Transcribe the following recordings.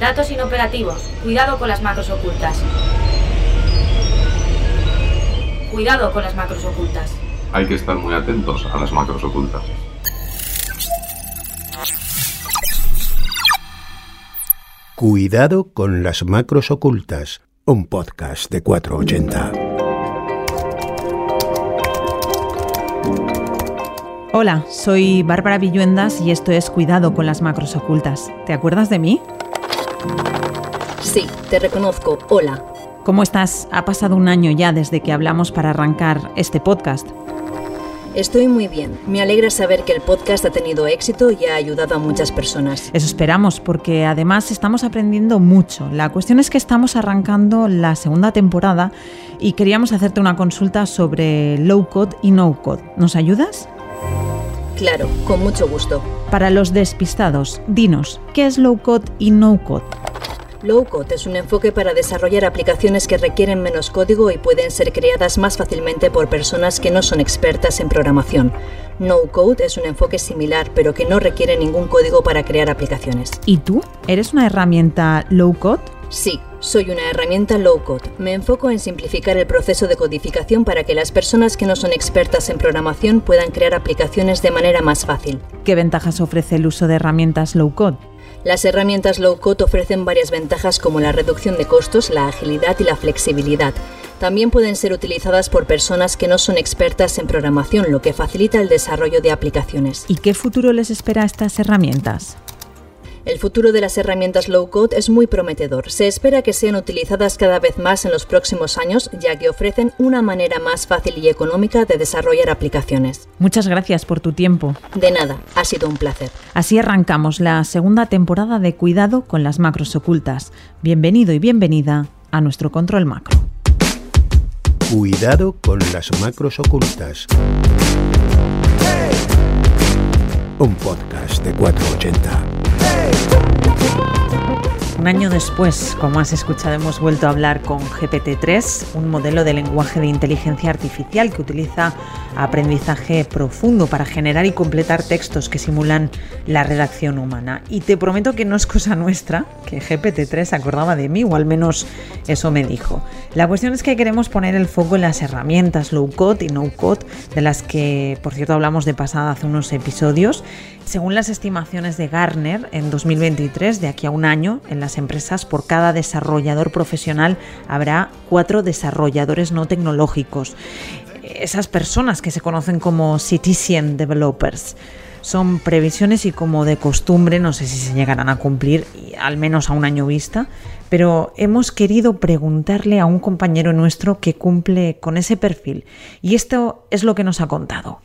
Datos inoperativos. Cuidado con las macros ocultas. Cuidado con las macros ocultas. Hay que estar muy atentos a las macros ocultas. Cuidado con las macros ocultas, un podcast de 480. Hola, soy Bárbara Villuendas y esto es Cuidado con las macros ocultas. ¿Te acuerdas de mí? Sí, te reconozco. Hola. ¿Cómo estás? Ha pasado un año ya desde que hablamos para arrancar este podcast. Estoy muy bien. Me alegra saber que el podcast ha tenido éxito y ha ayudado a muchas personas. Eso esperamos, porque además estamos aprendiendo mucho. La cuestión es que estamos arrancando la segunda temporada y queríamos hacerte una consulta sobre low code y no code. ¿Nos ayudas? Claro, con mucho gusto. Para los despistados, dinos, ¿qué es low code y no code? Low Code es un enfoque para desarrollar aplicaciones que requieren menos código y pueden ser creadas más fácilmente por personas que no son expertas en programación. No Code es un enfoque similar, pero que no requiere ningún código para crear aplicaciones. ¿Y tú? ¿Eres una herramienta low code? Sí, soy una herramienta low code. Me enfoco en simplificar el proceso de codificación para que las personas que no son expertas en programación puedan crear aplicaciones de manera más fácil. ¿Qué ventajas ofrece el uso de herramientas low code? Las herramientas low-code ofrecen varias ventajas como la reducción de costos, la agilidad y la flexibilidad. También pueden ser utilizadas por personas que no son expertas en programación, lo que facilita el desarrollo de aplicaciones. ¿Y qué futuro les espera a estas herramientas? El futuro de las herramientas low-code es muy prometedor. Se espera que sean utilizadas cada vez más en los próximos años, ya que ofrecen una manera más fácil y económica de desarrollar aplicaciones. Muchas gracias por tu tiempo. De nada, ha sido un placer. Así arrancamos la segunda temporada de Cuidado con las macros ocultas. Bienvenido y bienvenida a nuestro control macro. Cuidado con las macros ocultas. Un podcast de 480. Thank you. Un año después, como has escuchado, hemos vuelto a hablar con GPT-3, un modelo de lenguaje de inteligencia artificial que utiliza aprendizaje profundo para generar y completar textos que simulan la redacción humana. Y te prometo que no es cosa nuestra que GPT-3 acordaba de mí, o al menos eso me dijo. La cuestión es que queremos poner el foco en las herramientas low code y no code, de las que, por cierto, hablamos de pasada hace unos episodios. Según las estimaciones de Gartner, en 2023, de aquí a un año, en las empresas, por cada desarrollador profesional habrá cuatro desarrolladores no tecnológicos. Esas personas que se conocen como citizen developers. Son previsiones y como de costumbre, no sé si se llegarán a cumplir, al menos a un año vista, pero hemos querido preguntarle a un compañero nuestro que cumple con ese perfil. Y esto es lo que nos ha contado.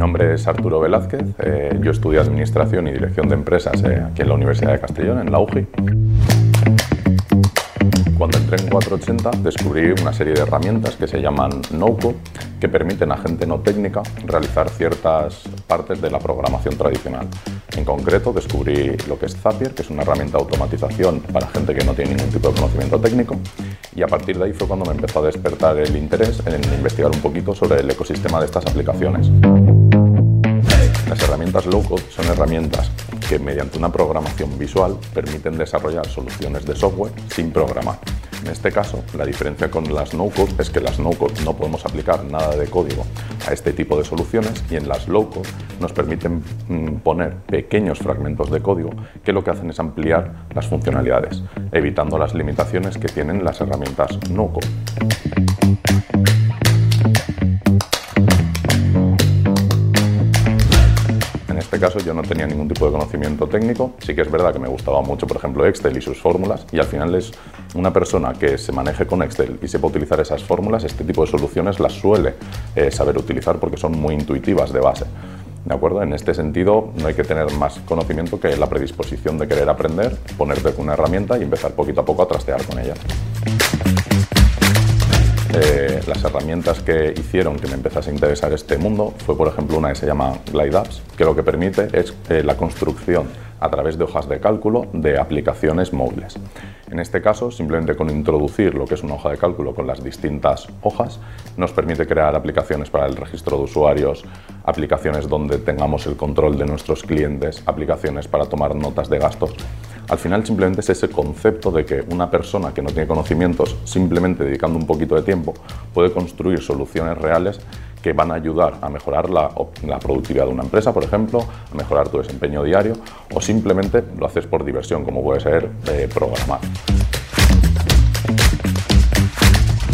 Nombre es Arturo Velázquez, eh, yo estudio Administración y Dirección de Empresas eh, aquí en la Universidad de Castellón, en la UGI. Cuando entré en 480 descubrí una serie de herramientas que se llaman no-code que permiten a gente no técnica realizar ciertas partes de la programación tradicional. En concreto descubrí lo que es Zapier, que es una herramienta de automatización para gente que no tiene ningún tipo de conocimiento técnico y a partir de ahí fue cuando me empezó a despertar el interés en investigar un poquito sobre el ecosistema de estas aplicaciones. Las herramientas low-code son herramientas que mediante una programación visual permiten desarrollar soluciones de software sin programar. En este caso, la diferencia con las no-code es que las no-code no podemos aplicar nada de código a este tipo de soluciones y en las low-code nos permiten mm, poner pequeños fragmentos de código que lo que hacen es ampliar las funcionalidades, evitando las limitaciones que tienen las herramientas no-code. Este caso yo no tenía ningún tipo de conocimiento técnico, sí que es verdad que me gustaba mucho, por ejemplo, Excel y sus fórmulas, y al final es una persona que se maneje con Excel y sepa utilizar esas fórmulas, este tipo de soluciones las suele eh, saber utilizar porque son muy intuitivas de base. ¿De acuerdo? En este sentido, no hay que tener más conocimiento que la predisposición de querer aprender, ponerte con una herramienta y empezar poquito a poco a trastear con ella. Eh, las herramientas que hicieron que me empezase a interesar este mundo fue, por ejemplo, una que se llama Glide Apps, que lo que permite es eh, la construcción a través de hojas de cálculo de aplicaciones móviles. En este caso, simplemente con introducir lo que es una hoja de cálculo con las distintas hojas, nos permite crear aplicaciones para el registro de usuarios, aplicaciones donde tengamos el control de nuestros clientes, aplicaciones para tomar notas de gastos. Al final simplemente es ese concepto de que una persona que no tiene conocimientos, simplemente dedicando un poquito de tiempo, puede construir soluciones reales que van a ayudar a mejorar la, productividad de una empresa, por ejemplo, a mejorar tu desempeño diario o simplemente lo haces por diversión, como puede ser eh, programar.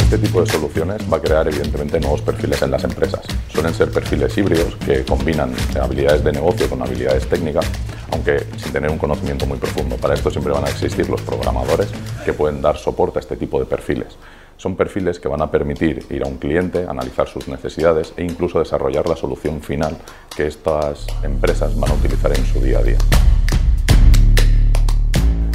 Este tipo de soluciones va a crear evidentemente nuevos perfiles en las empresas. Suelen ser perfiles híbridos que combinan habilidades de negocio con habilidades técnicas, aunque sin tener un conocimiento muy profundo. Para esto siempre van a existir los programadores que pueden dar soporte a este tipo de perfiles. Son perfiles que van a permitir ir a un cliente, analizar sus necesidades e incluso desarrollar la solución final que estas empresas van a utilizar en su día a día.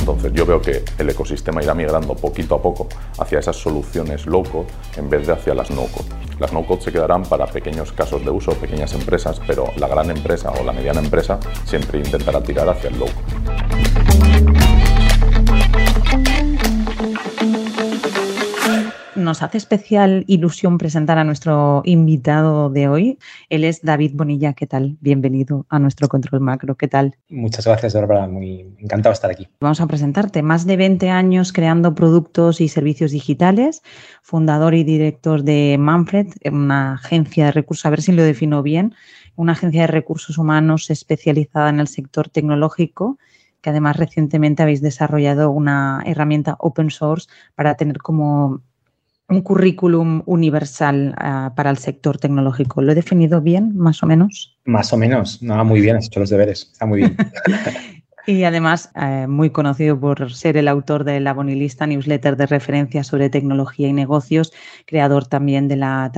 Entonces yo veo que el ecosistema irá migrando poquito a poco hacia esas soluciones low-code en vez de hacia las no-code. Las no-code se quedarán para pequeños casos de uso, pequeñas empresas, pero la gran empresa o la mediana empresa siempre intentará tirar hacia el low-code. Nos hace especial ilusión presentar a nuestro invitado de hoy. Él es David Bonilla. ¿Qué tal? Bienvenido a nuestro control macro. ¿Qué tal? Muchas gracias, Bárbara. Muy encantado de estar aquí. Vamos a presentarte. Más de 20 años creando productos y servicios digitales, fundador y director de Manfred, una agencia de recursos, a ver si lo defino bien, una agencia de recursos humanos especializada en el sector tecnológico que además recientemente habéis desarrollado una herramienta open source para tener como un currículum universal ah, para el sector tecnológico. ¿Lo he definido bien, más o menos? Más o menos. No, muy bien, has hecho los deberes. Está muy bien. y además, eh, muy conocido por ser el autor de la Bonilista, newsletter de referencia sobre tecnología y negocios, creador también de la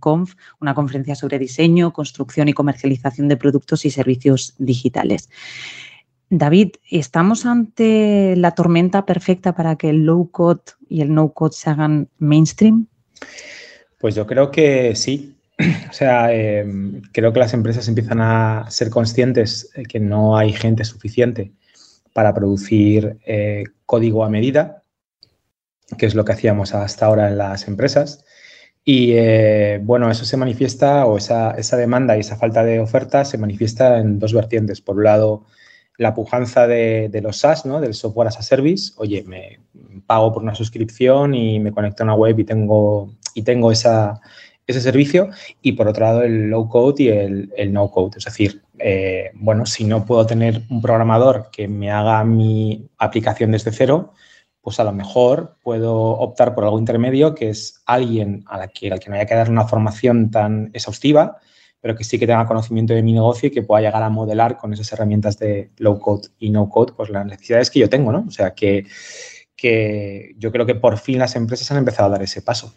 Conf, una conferencia sobre diseño, construcción y comercialización de productos y servicios digitales. David, ¿estamos ante la tormenta perfecta para que el low code y el no code se hagan mainstream? Pues yo creo que sí. O sea, em, creo que las empresas empiezan a ser conscientes de que no hay gente suficiente para producir eh, código a medida, que es lo que hacíamos hasta ahora en las empresas. Y eh, bueno, eso se manifiesta, o esa, esa demanda y esa falta de oferta se manifiesta en dos vertientes. Por un lado, la pujanza de, los SaaS, ¿no? del software as a service. Oye, me pago por una suscripción y me conecto a una web y tengo, y tengo ese servicio. Y por otro lado, el low code y el, no code. Es decir, eh, bueno, si no puedo tener un programador que me haga mi aplicación desde cero, pues a lo mejor puedo optar por algo intermedio, que es alguien a la que, al que no haya que dar una formación tan exhaustiva pero que sí que tenga conocimiento de mi negocio y que pueda llegar a modelar con esas herramientas de low code y no code, pues las necesidades que yo tengo, ¿no? O sea, que, que yo creo que por fin las empresas han empezado a dar ese paso.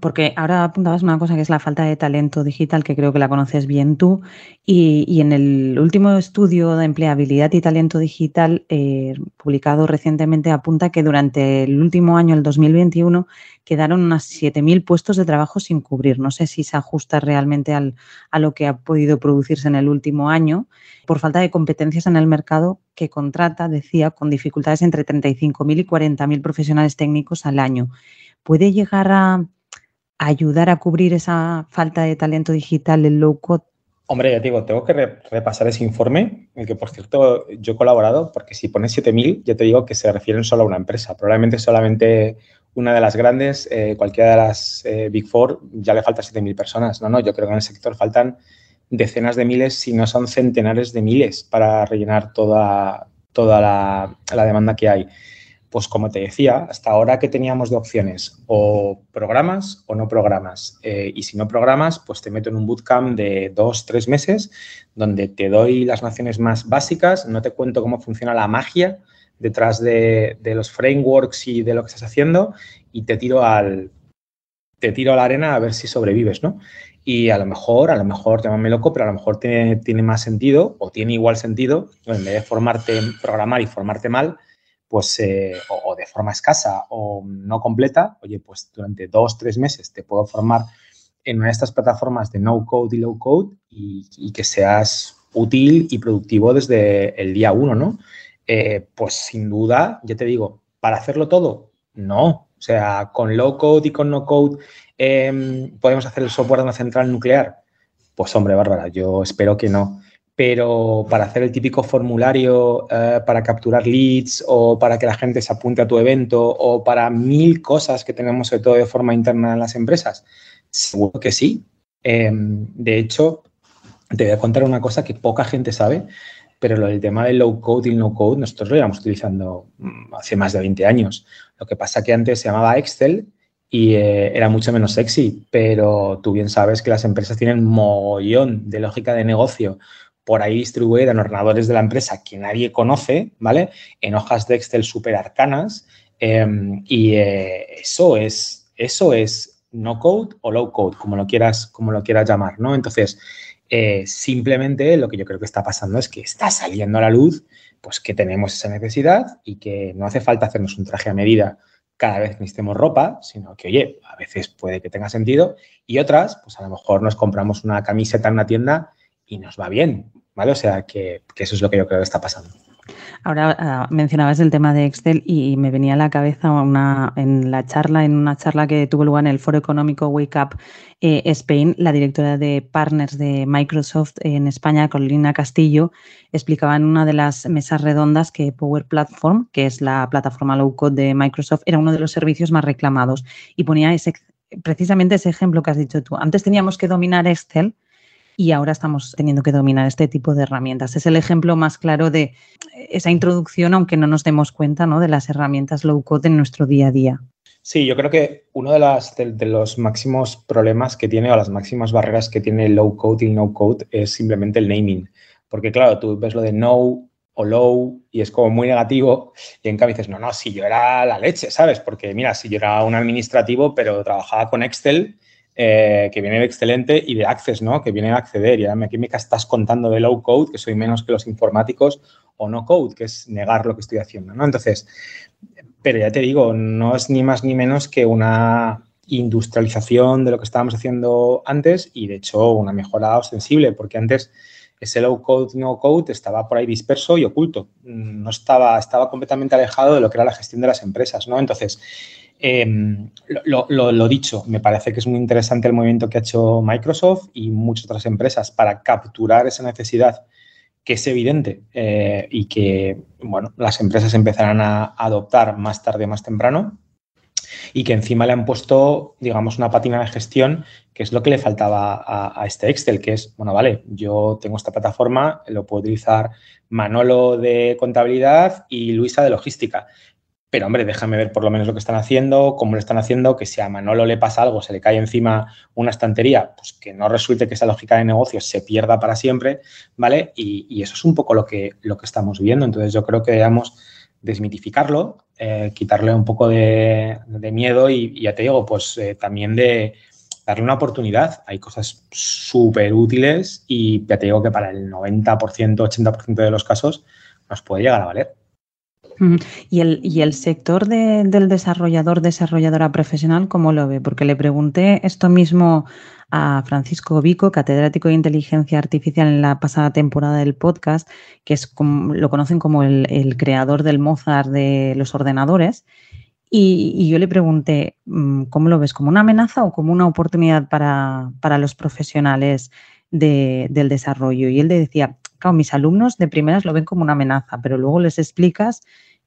Porque ahora apuntabas una cosa que es la falta de talento digital, que creo que la conoces bien tú, y, en el último estudio de empleabilidad y talento digital eh, publicado recientemente apunta que durante el último año, el 2021, quedaron unas 7.000 puestos de trabajo sin cubrir. No sé si se ajusta realmente al, a lo que ha podido producirse en el último año, por falta de competencias en el mercado que contrata, decía, con dificultades entre 35.000 y 40.000 profesionales técnicos al año puede llegar a ayudar a cubrir esa falta de talento digital en low code? Hombre, ya te digo, tengo que repasar ese informe, en el que por cierto yo he colaborado, porque si pones 7.000, ya te digo que se refieren solo a una empresa. Probablemente solamente una de las grandes, eh, cualquiera de las eh, Big Four, ya le falta 7.000 personas. No, no, yo creo que en el sector faltan decenas de miles, si no son centenares de miles, para rellenar toda, toda la demanda que hay. Pues como te decía, hasta ahora que teníamos de opciones, o programas o no programas. Eh, y si no programas, pues te meto en un bootcamp de dos, tres meses, donde te doy las nociones más básicas, no te cuento cómo funciona la magia detrás de, los frameworks y de lo que estás haciendo, y te tiro al te tiro a la arena a ver si sobrevives, ¿no? Y a lo mejor, a lo mejor, llámame loco, pero a lo mejor tiene, tiene más sentido o tiene igual sentido, en vez de formarte programar y formarte mal, pues eh, o, de forma escasa o no completa, oye, pues durante dos, tres meses te puedo formar en una de estas plataformas de no code y low code y, que seas útil y productivo desde el día uno, ¿no? Eh, pues sin duda, ya te digo, para hacerlo todo, no. O sea, con low code y con no code em, podemos hacer el software de una central nuclear. Pues hombre, Bárbara, yo espero que no. Pero para hacer el típico formulario eh, para capturar leads o para que la gente se apunte a tu evento o para mil cosas que tenemos sobre todo de forma interna en las empresas, seguro que sí. Em, de hecho, te voy a contar una cosa que poca gente sabe, pero lo del tema del low code y no code, nosotros lo íbamos utilizando mm, hace más de 20 años. Lo que pasa que antes se llamaba Excel y eh, era mucho menos sexy, pero tú bien sabes que las empresas tienen mogollón de lógica de negocio por ahí distribuida en ordenadores de la empresa que nadie conoce, ¿vale? En hojas de Excel súper arcanas. Em, y eh, eso es, eso es no code o low code, como lo quieras, como lo quieras llamar, ¿no? Entonces, eh, simplemente lo que yo creo que está pasando es que está saliendo a la luz pues que tenemos esa necesidad y que no hace falta hacernos un traje a medida cada vez que necesitemos ropa, sino que, oye, a veces puede que tenga sentido y otras, pues a lo mejor nos compramos una camiseta en una tienda y nos va bien, ¿vale? O sea, que, eso es lo que yo creo que está pasando. Ahora ah, mencionabas el tema de Excel y me venía a la cabeza una, en la charla, en una charla que tuvo lugar en el Foro Económico Wake Up eh, Spain, la directora de Partners de Microsoft en España, Carolina Castillo, explicaba en una de las mesas redondas que Power Platform, que es la plataforma low code de Microsoft, era uno de los servicios más reclamados y ponía ese, precisamente ese ejemplo que has dicho tú. Antes teníamos que dominar Excel y ahora estamos teniendo que dominar este tipo de herramientas. Es el ejemplo más claro de esa introducción, aunque no nos demos cuenta, ¿no? de las herramientas low code en nuestro día a día. Sí, yo creo que uno de, de, los máximos problemas que tiene o las máximas barreras que tiene low code y no code es simplemente el naming. Porque claro, tú ves lo de no o low y es como muy negativo y en cambio dices, no, no, si yo era la leche, ¿sabes? Porque mira, si yo era un administrativo pero trabajaba con Excel, eh, que viene de excelente, y de Access, ¿no? Que viene de acceder. Y ahora, ¿qué me estás contando de low code, que soy menos que los informáticos, o no code, que es negar lo que estoy haciendo, ¿no? Entonces, pero ya te digo, no es ni más ni menos que una industrialización de lo que estábamos haciendo antes y, de hecho, una mejora ostensible, porque antes ese low code, no code estaba por ahí disperso y oculto. No estaba, estaba completamente alejado de lo que era la gestión de las empresas, ¿no? Entonces, Em, lo, dicho, me parece que es muy interesante el movimiento que ha hecho Microsoft y muchas otras empresas para capturar esa necesidad que es evidente eh, y que bueno, las empresas empezarán a adoptar más tarde, más temprano y que encima le han puesto, digamos, una pátina de gestión que es lo que le faltaba a, este Excel, que es, bueno, vale, yo tengo esta plataforma, lo puedo utilizar Manolo de contabilidad y Luisa de logística, pero hombre, déjame ver por lo menos lo que están haciendo, cómo lo están haciendo, que si a Manolo le pasa algo, se le cae encima una estantería, pues que no resulte que esa lógica de negocio se pierda para siempre, ¿vale? Y, eso es un poco lo que, lo que estamos viendo. Entonces yo creo que debemos desmitificarlo, eh, quitarle un poco de, miedo y, ya te digo, pues eh, también de darle una oportunidad. Hay cosas súper útiles y ya te digo que para el 90%, 80% de los casos nos puede llegar a valer. ¿Y el, y el sector del desarrollador, desarrolladora profesional, cómo lo ve? Porque le pregunté esto mismo a Francisco Vico, catedrático de inteligencia artificial en la pasada temporada del podcast, que es como, lo conocen como el, creador del Mozart de los ordenadores. Y, yo le pregunté, mm, ¿cómo lo ves? ¿Como una amenaza o como una oportunidad para, los profesionales del desarrollo? Y él le decía, claro, mis alumnos de primeras lo ven como una amenaza, pero luego les explicas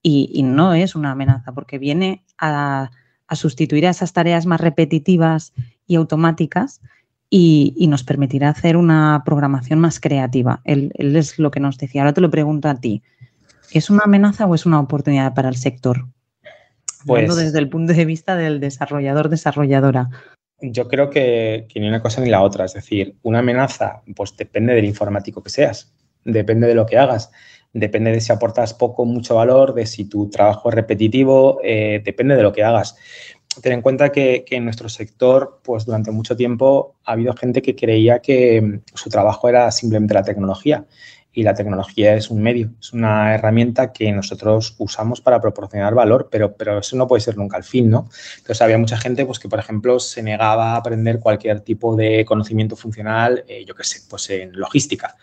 y, no es una amenaza porque viene a, sustituir a esas tareas más repetitivas y automáticas y, nos permitirá hacer una programación más creativa. Él, es lo que nos decía. Ahora te lo pregunto a ti. ¿Es una amenaza o es una oportunidad para el sector? Pues, desde el punto de vista del desarrollador, desarrolladora. Yo creo que, que, ni una cosa ni la otra. Es decir, una amenaza, pues depende del informático que seas depende de lo que hagas. Depende de si aportas poco o mucho valor, de si tu trabajo es repetitivo, eh, depende de lo que hagas. Ten en cuenta que, en nuestro sector, pues durante mucho tiempo ha habido gente que creía que mm, su trabajo era simplemente la tecnología y la tecnología es un medio, es una herramienta que nosotros usamos para proporcionar valor, pero, pero eso no puede ser nunca el fin, ¿no? Entonces había mucha gente pues, que, por ejemplo, se negaba a aprender cualquier tipo de conocimiento funcional, eh, yo qué sé, pues en logística,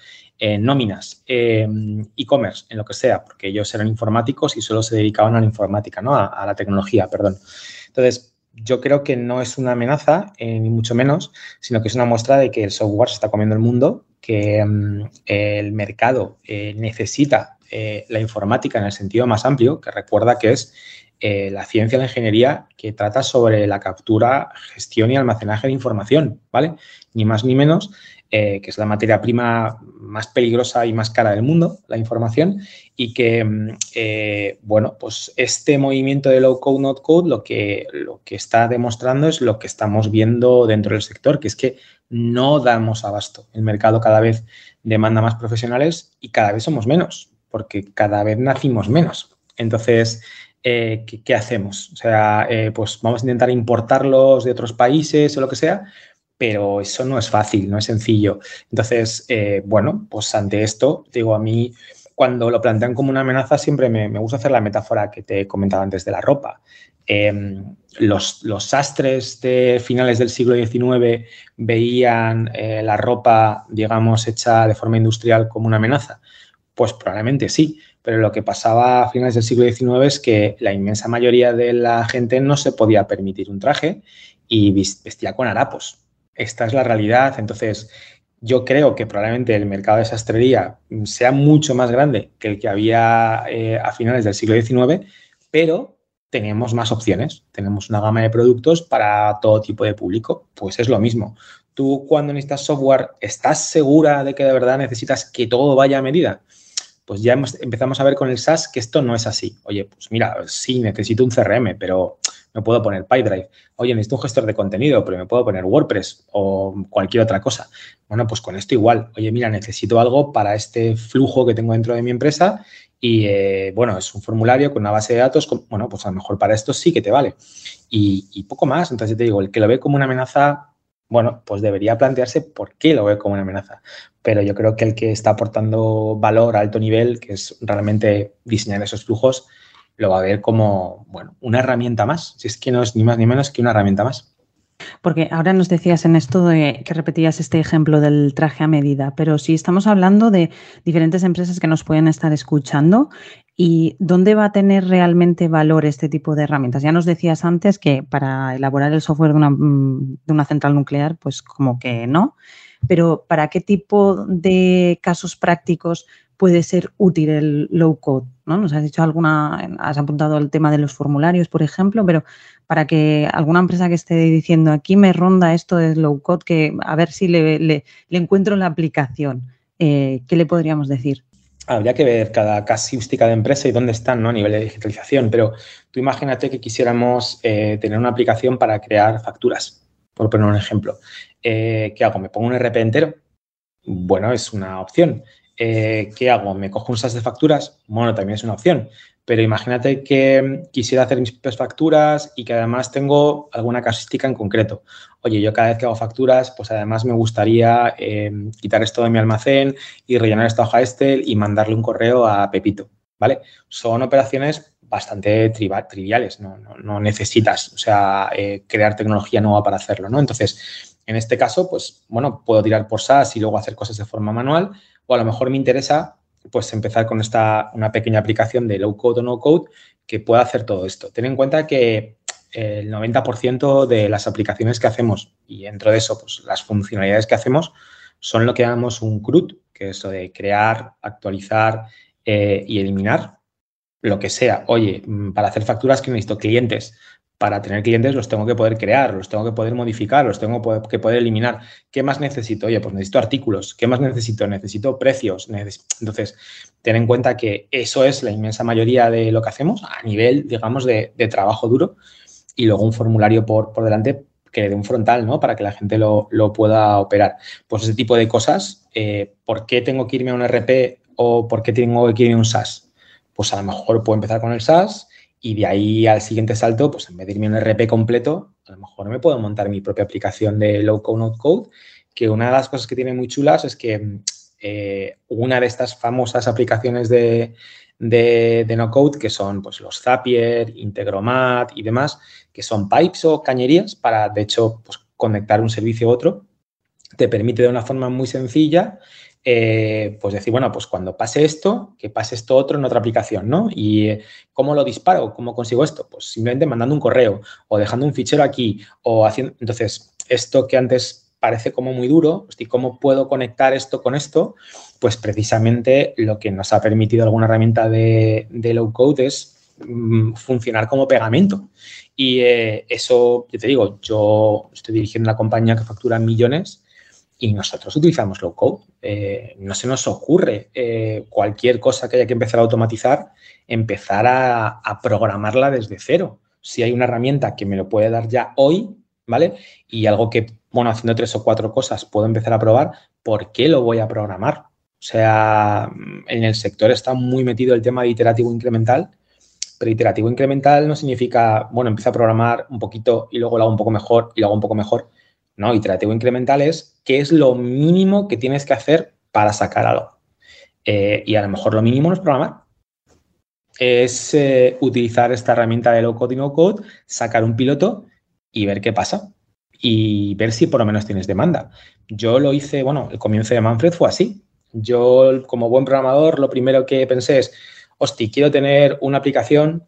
en nóminas, en e-commerce, en lo que sea, porque ellos eran informáticos y solo se dedicaban a la informática, ¿no? a la tecnología, perdón. Entonces, yo creo que no es una amenaza, eh, ni mucho menos, sino que es una muestra de que el software se está comiendo el mundo, que mm, el mercado eh, necesita eh, la informática en el sentido más amplio, que recuerda que es la ciencia la ingeniería que trata sobre la captura, gestión y almacenaje de información, ¿vale? Ni más ni menos, que es la materia prima más peligrosa y más cara del mundo, la información, y que, mm, eh, bueno, pues este movimiento de low code, not code, lo que, lo que está demostrando es lo que estamos viendo dentro del sector, que es que no damos abasto. El mercado cada vez demanda más profesionales y cada vez somos menos, porque cada vez nacimos menos. Entonces, eh, ¿qué, hacemos? O sea, eh, pues vamos a intentar importarlos de otros países o lo que sea, pero eso no es fácil, no es sencillo. Entonces, bueno, pues ante esto, digo, a mí cuando lo plantean como una amenaza, siempre me, gusta hacer la metáfora que te he comentado antes de la ropa. Em, los, los, sastres de finales del siglo XIX veían eh, la ropa, digamos, hecha de forma industrial como una amenaza. Pues probablemente sí, pero lo que pasaba a finales del siglo XIX es que la inmensa mayoría de la gente no se podía permitir un traje y vestía con harapos. Esta es la realidad. Entonces, yo creo que probablemente el mercado de sastrería sea mucho más grande que el que había eh, a finales del siglo XIX, pero tenemos más opciones, tenemos una gama de productos para todo tipo de público. Pues es lo mismo. Tú cuando necesitas software, ¿estás segura de que de verdad necesitas que todo vaya a medida? Pues ya empezamos a ver con el SaaS que esto no es así. Oye, pues mira, sí, necesito un CRM, pero me puedo poner PyDrive. Oye, necesito un gestor de contenido, pero me puedo poner WordPress o cualquier otra cosa. Bueno, pues con esto igual. Oye, mira, necesito algo para este flujo que tengo dentro de mi empresa y, eh, bueno, es un formulario con una base de datos. bueno, pues a lo mejor para esto sí que te vale. Y, poco más. Entonces te digo, el que lo ve como una amenaza bueno, pues debería plantearse por qué lo ve como una amenaza. Pero yo creo que el que está aportando valor a alto nivel, que es realmente diseñar esos flujos, lo va a ver como, bueno, una herramienta más. Si es que no es ni más ni menos que una herramienta más. Porque ahora nos decías en esto de que repetías este ejemplo del traje a medida, pero si estamos hablando de diferentes empresas que nos pueden estar escuchando y dónde va a tener realmente valor este tipo de herramientas. Ya nos decías antes que para elaborar el software de una, mm, de una central nuclear, pues como que no, pero ¿para qué tipo de casos prácticos puede ser útil el low code? ¿no? Nos has dicho alguna, has apuntado el tema de los formularios, por ejemplo, pero para que alguna empresa que esté diciendo aquí me ronda esto de low code, que a ver si le, le, encuentro la aplicación, eh, ¿qué le podríamos decir? Habría que ver cada casuística de empresa y dónde están ¿no? a nivel de digitalización, pero tú imagínate que quisiéramos eh, tener una aplicación para crear facturas, por poner un ejemplo. Eh, ¿Qué hago? ¿Me pongo un RP entero? Bueno, es una opción. Eh, ¿qué hago? ¿Me cojo un SAS de facturas? Bueno, también es una opción. Pero imagínate que quisiera hacer mis propias facturas y que además tengo alguna casuística en concreto. Oye, yo cada vez que hago facturas, pues además me gustaría em, quitar esto de mi almacén y rellenar esta hoja Excel y mandarle un correo a Pepito, ¿vale? Son operaciones bastante triviales, no, necesitas, o sea, eh, crear tecnología nueva para hacerlo, ¿no? Entonces, en este caso, pues, bueno, puedo tirar por SaaS y luego hacer cosas de forma manual, a lo mejor me interesa pues empezar con esta, una pequeña aplicación de low code o no code que pueda hacer todo esto. Ten en cuenta que el 90% de las aplicaciones que hacemos y dentro de eso, pues las funcionalidades que hacemos son lo que llamamos un CRUD, que es eso de crear, actualizar eh, y eliminar lo que sea. Oye, mm, para hacer facturas que necesito clientes, para tener clientes los tengo que poder crear, los tengo que poder modificar, los tengo que poder eliminar. ¿Qué más necesito? Oye, pues necesito artículos. ¿Qué más necesito? Necesito precios. Entonces, ten en cuenta que eso es la inmensa mayoría de lo que hacemos a nivel, digamos, de, trabajo duro y luego un formulario por, por delante que le dé un frontal, ¿no? Para que la gente lo, pueda operar. Pues ese tipo de cosas, eh, ¿por qué tengo que irme a un RP o por qué tengo que irme a un SaaS? Pues a lo mejor puedo empezar con el SaaS y de ahí al siguiente salto, pues en vez de irme un RP completo, a lo mejor me puedo montar mi propia aplicación de low code, no code, que una de las cosas que tiene muy chulas es que eh, una de estas famosas aplicaciones de, de, no code, que son pues, los Zapier, Integromat y demás, que son pipes o cañerías para, de hecho, pues, conectar un servicio a otro, te permite de una forma muy sencilla eh, pues decir, bueno, pues cuando pase esto, que pase esto otro en otra aplicación, ¿no? ¿Y eh, cómo lo disparo? ¿Cómo consigo esto? Pues simplemente mandando un correo o dejando un fichero aquí o haciendo... Entonces, esto que antes parece como muy duro, ¿y cómo puedo conectar esto con esto? Pues precisamente lo que nos ha permitido alguna herramienta de, low code es mm, funcionar como pegamento. Y eh, eso, yo te digo, yo estoy dirigiendo una compañía que factura millones y nosotros utilizamos low code. Eh, no se nos ocurre eh, cualquier cosa que haya que empezar a automatizar, empezar a, programarla desde cero. Si hay una herramienta que me lo puede dar ya hoy, ¿vale? Y algo que, bueno, haciendo tres o cuatro cosas puedo empezar a probar, ¿por qué lo voy a programar? O sea, en el sector está muy metido el tema de iterativo incremental, pero iterativo incremental no significa, bueno, empiezo a programar un poquito y luego lo hago un poco mejor y lo hago un poco mejor. No, iterativo incremental es qué es lo mínimo que tienes que hacer para sacar algo. Eh, y a lo mejor lo mínimo no es programar. Es eh, utilizar esta herramienta de low code y no code, sacar un piloto y ver qué pasa. Y ver si por lo menos tienes demanda. Yo lo hice, bueno, el comienzo de Manfred fue así. Yo, como buen programador, lo primero que pensé es, hostia, quiero tener una aplicación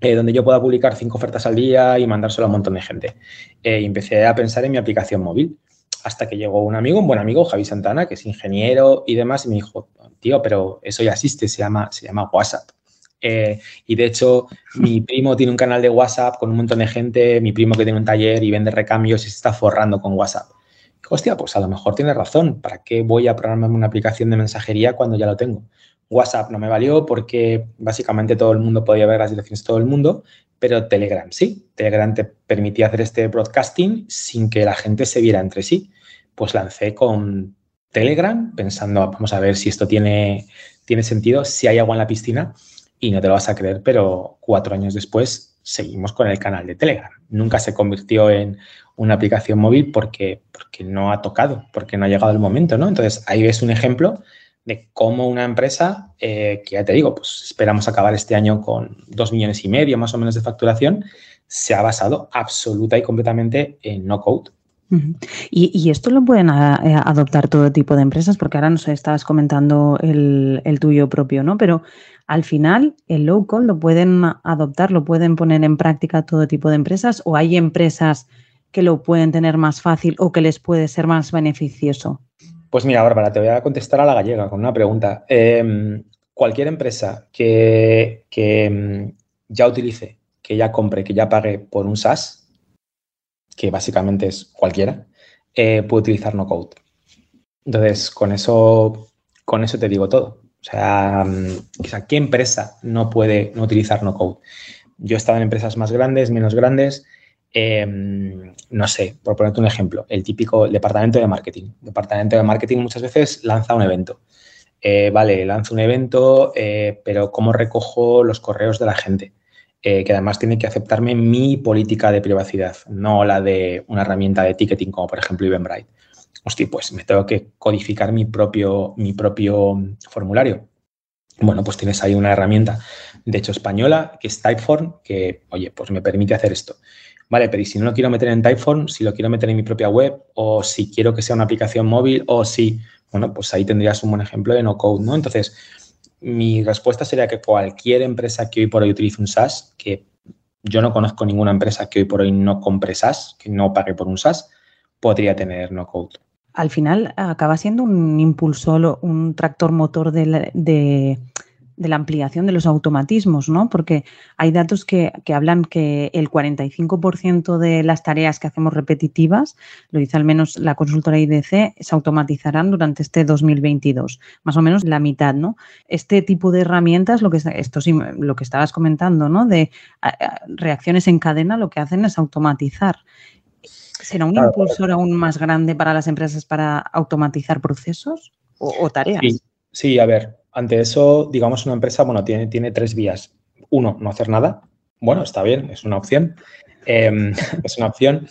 eh, donde yo pueda publicar cinco ofertas al día y mandárselo a un montón de gente. y empecé a pensar en mi aplicación móvil hasta que llegó un amigo, un buen amigo, Javi Santana, que es ingeniero y demás, y me dijo, tío, pero eso ya existe, se llama, se llama WhatsApp. Eh, y de hecho, mi primo tiene un canal de WhatsApp con un montón de gente, mi primo que tiene un taller y vende recambios y se está forrando con WhatsApp. Hostia, pues a lo mejor tiene razón. ¿Para qué voy a programarme una aplicación de mensajería cuando ya lo tengo? WhatsApp no me valió porque básicamente todo el mundo podía ver las direcciones de todo el mundo, pero Telegram sí. Telegram te permitía hacer este broadcasting sin que la gente se viera entre sí pues lancé con Telegram pensando, vamos a ver si esto tiene, tiene sentido, si hay agua en la piscina y no te lo vas a creer, pero cuatro años después seguimos con el canal de Telegram. Nunca se convirtió en una aplicación móvil porque, porque no ha tocado, porque no ha llegado el momento, ¿no? Entonces, ahí ves un ejemplo de cómo una empresa, eh, que ya te digo, pues esperamos acabar este año con dos millones y medio más o menos de facturación, se ha basado absoluta y completamente en no code. y, esto lo pueden eh, adoptar todo tipo de empresas, porque ahora nos estabas comentando el, tuyo propio, ¿no? Pero al final el low code lo pueden adoptar, lo pueden poner en práctica todo tipo de empresas, o hay empresas que lo pueden tener más fácil o que les puede ser más beneficioso. Pues mira, Bárbara, te voy a contestar a la gallega con una pregunta. Em, cualquier empresa que, que em, ya utilice, que ya compre, que ya pague por un SaaS, que básicamente es cualquiera, eh, puede utilizar no code. Entonces, con eso, con eso te digo todo. O sea, mm, ¿qué empresa no puede no utilizar no code? Yo he estado en empresas más grandes, menos grandes. Em, no sé, por ponerte un ejemplo, el típico departamento de marketing. departamento de marketing muchas veces lanza un evento. Eh, vale, lanza un evento, eh, pero ¿cómo recojo los correos de la gente? Eh, que además tiene que aceptarme mi política de privacidad, no la de una herramienta de ticketing como por ejemplo Eventbrite. Hostia, pues me tengo que codificar mi propio, mi propio formulario. Bueno, pues tienes ahí una herramienta, de hecho española, que es Typeform, que, oye, pues me permite hacer esto. Vale, pero si no lo quiero meter en Typeform, si lo quiero meter en mi propia web, o si quiero que sea una aplicación móvil, o si, bueno, pues ahí tendrías un buen ejemplo de no code, ¿no? Entonces, mi respuesta sería que cualquier empresa que hoy por hoy utilice un SaaS, que yo no conozco ninguna empresa que hoy por hoy no compre SaaS, que no pague por un SaaS, podría tener no code. Al final acaba siendo un impulsor, un tractor motor de, de de la ampliación de los automatismos, ¿no? Porque hay datos que, hablan que el 45% de las tareas que hacemos repetitivas, lo dice al menos la consultora IDC, se automatizarán durante este 2022, más o menos la mitad, ¿no? Este tipo de herramientas, lo que esto sí, lo que estabas comentando, ¿no? De reacciones en cadena, lo que hacen es automatizar. ¿Será un impulsor aún más grande para las empresas para automatizar procesos o, tareas? sí, a ver, ante eso, digamos, una empresa, bueno, tiene, tiene tres vías. Uno, no hacer nada. Bueno, está bien, es una opción. Em, es una opción.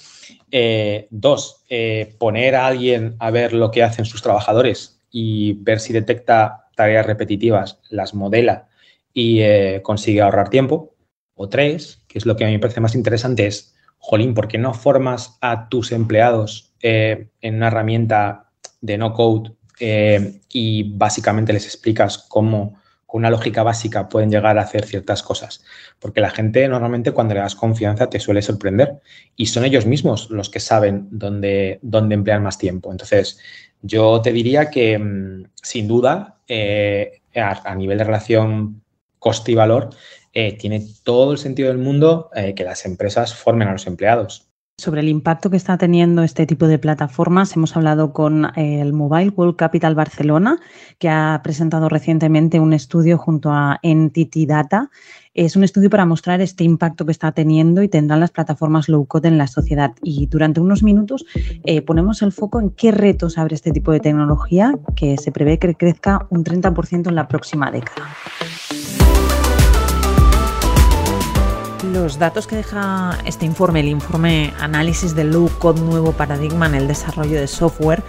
Eh, dos, eh, poner a alguien a ver lo que hacen sus trabajadores y ver si detecta tareas repetitivas, las modela y eh, consigue ahorrar tiempo. O tres, que es lo que a mí me parece más interesante, es, jolín, ¿por qué no formas a tus empleados en una herramienta de no code eh, y básicamente les explicas cómo con una lógica básica pueden llegar a hacer ciertas cosas. Porque la gente normalmente cuando le das confianza te suele sorprender y son ellos mismos los que saben dónde, dónde emplear más tiempo. Entonces, yo te diría que mm, sin duda, eh, a, nivel de relación coste y valor, eh, tiene todo el sentido del mundo que las empresas formen a los empleados. Sobre el impacto que está teniendo este tipo de plataformas, hemos hablado con eh, el Mobile World Capital Barcelona, que ha presentado recientemente un estudio junto a Entity Data. Es un estudio para mostrar este impacto que está teniendo y tendrán las plataformas low code en la sociedad. Y durante unos minutos eh, ponemos el foco en qué retos abre este tipo de tecnología, que se prevé que crezca un 30% en la próxima década. Los datos que deja este informe, el informe Análisis del Low Code Nuevo Paradigma en el Desarrollo de Software,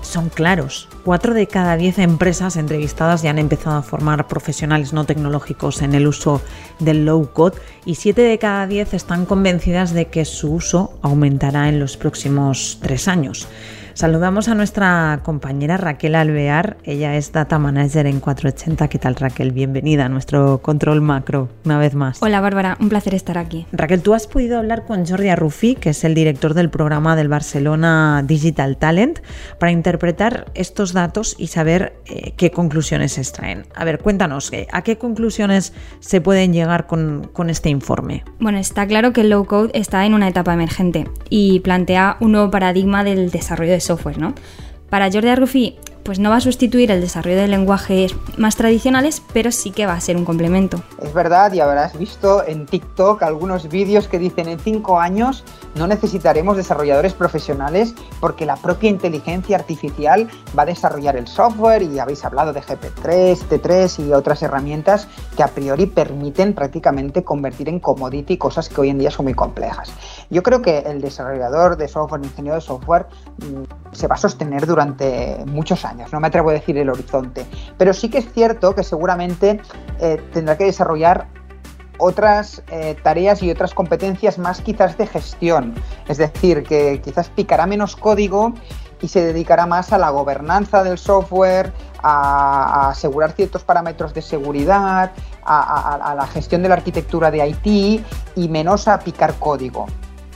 son claros. Cuatro de cada diez empresas entrevistadas ya han empezado a formar profesionales no tecnológicos en el uso del low code y siete de cada diez están convencidas de que su uso aumentará en los próximos tres años. Saludamos a nuestra compañera Raquel Alvear, ella es Data Manager en 480. ¿Qué tal Raquel? Bienvenida a nuestro control macro una vez más. Hola Bárbara, un placer estar aquí. Raquel, tú has podido hablar con Jordi Arrufi, que es el director del programa del Barcelona Digital Talent, para interpretar estos datos y saber eh, qué conclusiones se extraen. A ver, cuéntanos, eh, ¿a qué conclusiones se pueden llegar con, con este informe? Bueno, está claro que el low code está en una etapa emergente y plantea un nuevo paradigma del desarrollo de software, ¿no? Para Jordi Arrufi, pues no va a sustituir el desarrollo de lenguajes más tradicionales, pero sí que va a ser un complemento. Es verdad, y habrás visto en TikTok algunos vídeos que dicen en cinco años no necesitaremos desarrolladores profesionales porque la propia inteligencia artificial va a desarrollar el software y habéis hablado de GP3, T3 y otras herramientas que a priori permiten prácticamente convertir en commodity cosas que hoy en día son muy complejas. Yo creo que el desarrollador de software, ingeniero de software, mm, se va a sostener durante muchos años, no me atrevo a decir el horizonte, pero sí que es cierto que seguramente eh, tendrá que desarrollar otras eh, tareas y otras competencias más quizás de gestión. Es decir, que quizás picará menos código y se dedicará más a la gobernanza del software, a, asegurar ciertos parámetros de seguridad, a, la gestión de la arquitectura de IT y menos a picar código.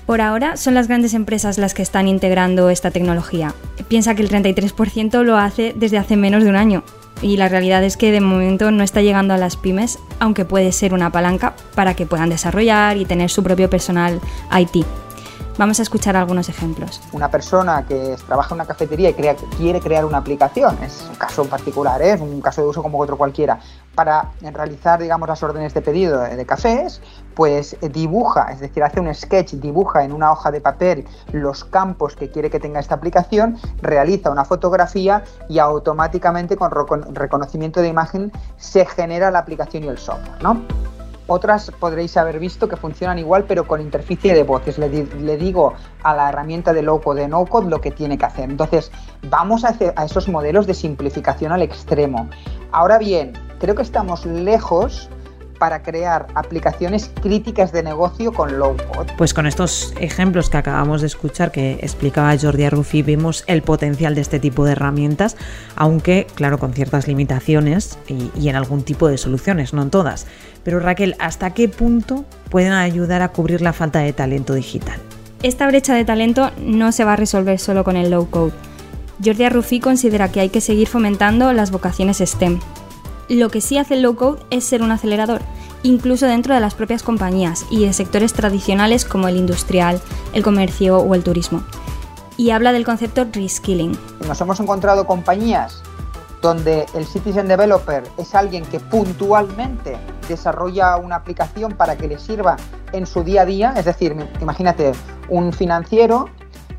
Por ahora son las grandes empresas las que están integrando esta tecnología. Piensa que el 33% lo hace desde hace menos de un año y la realidad es que de momento no está llegando a las pymes, aunque puede ser una palanca para que puedan desarrollar y tener su propio personal IT. Vamos a escuchar algunos ejemplos. Una persona que trabaja en una cafetería y quiere crear una aplicación, es un caso particular, ¿eh? es un caso de uso como otro cualquiera, para realizar digamos, las órdenes de pedido de cafés, pues dibuja, es decir, hace un sketch, dibuja en una hoja de papel los campos que quiere que tenga esta aplicación, realiza una fotografía y automáticamente con reconocimiento de imagen se genera la aplicación y el software. ¿no? Otras podréis haber visto que funcionan igual, pero con interficie de voces. Le, digo a la herramienta de low code, de no code, lo que tiene que hacer. Entonces, vamos a, hacer, a esos modelos de simplificación al extremo. Ahora bien, creo que estamos lejos para crear aplicaciones críticas de negocio con low code. Pues con estos ejemplos que acabamos de escuchar que explicaba Jordi Arrufi, vemos el potencial de este tipo de herramientas, aunque claro, con ciertas limitaciones y, y en algún tipo de soluciones, no en todas. Pero Raquel, ¿hasta qué punto pueden ayudar a cubrir la falta de talento digital? Esta brecha de talento no se va a resolver solo con el low code. Jordi Arrufi considera que hay que seguir fomentando las vocaciones STEM, lo que sí hace el low code es ser un acelerador, incluso dentro de las propias compañías y de sectores tradicionales como el industrial, el comercio o el turismo. Y habla del concepto reskilling. Nos hemos encontrado compañías donde el citizen developer es alguien que puntualmente desarrolla una aplicación para que le sirva en su día a día, es decir, imagínate un financiero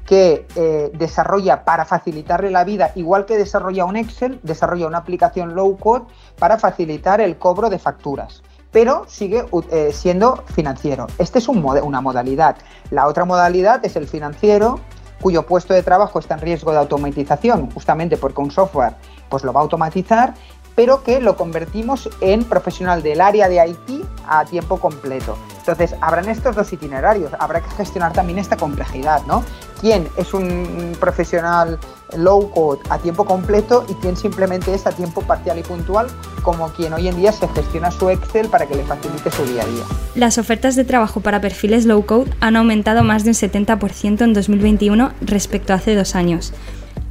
que eh, desarrolla para facilitarle la vida, igual que desarrolla un Excel, desarrolla una aplicación low code para facilitar el cobro de facturas pero sigue eh, siendo financiero. Este es un una modalidad. La otra modalidad es el financiero cuyo puesto de trabajo está en riesgo de automatización, justamente porque un software pues lo va a automatizar pero que lo convertimos en profesional del área de IT a tiempo completo. Entonces, habrán estos dos itinerarios, habrá que gestionar también esta complejidad, ¿no? ¿Quién es un profesional low code a tiempo completo y quién simplemente es a tiempo parcial y puntual, como quien hoy en día se gestiona su Excel para que le facilite su día a día? Las ofertas de trabajo para perfiles low code han aumentado más de un 70% en 2021 respecto a hace dos años.